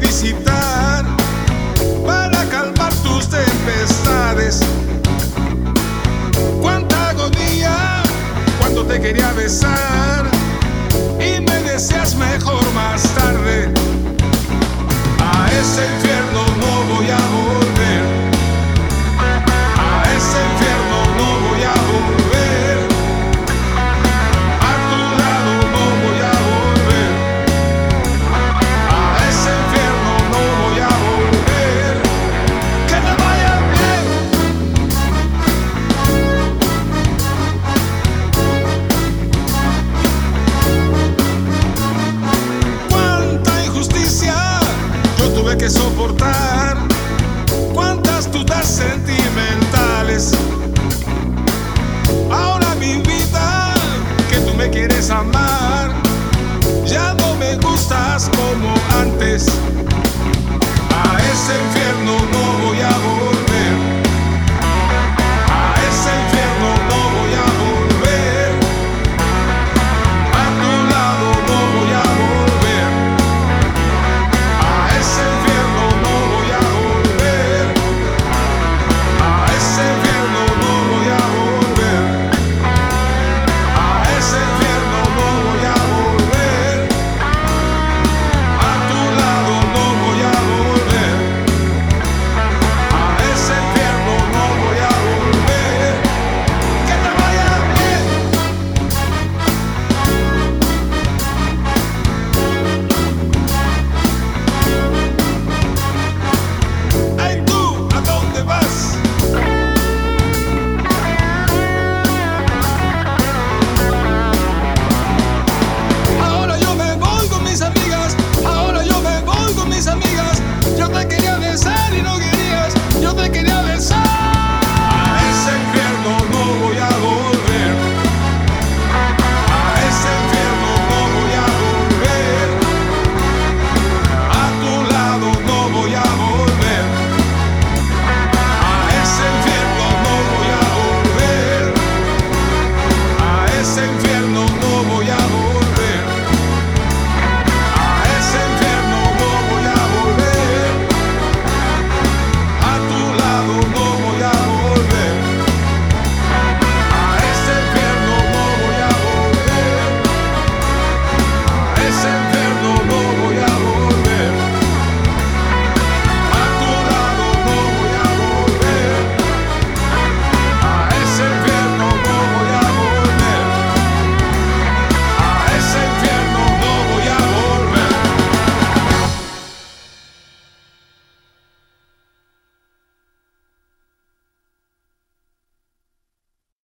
visitar para calmar tus tempestades. Cuánta agonía cuando te quería besar. soportar cuántas dudas sentimentales. Ahora mi vida, que tú me quieres amar, ya no me gustas como antes. A ese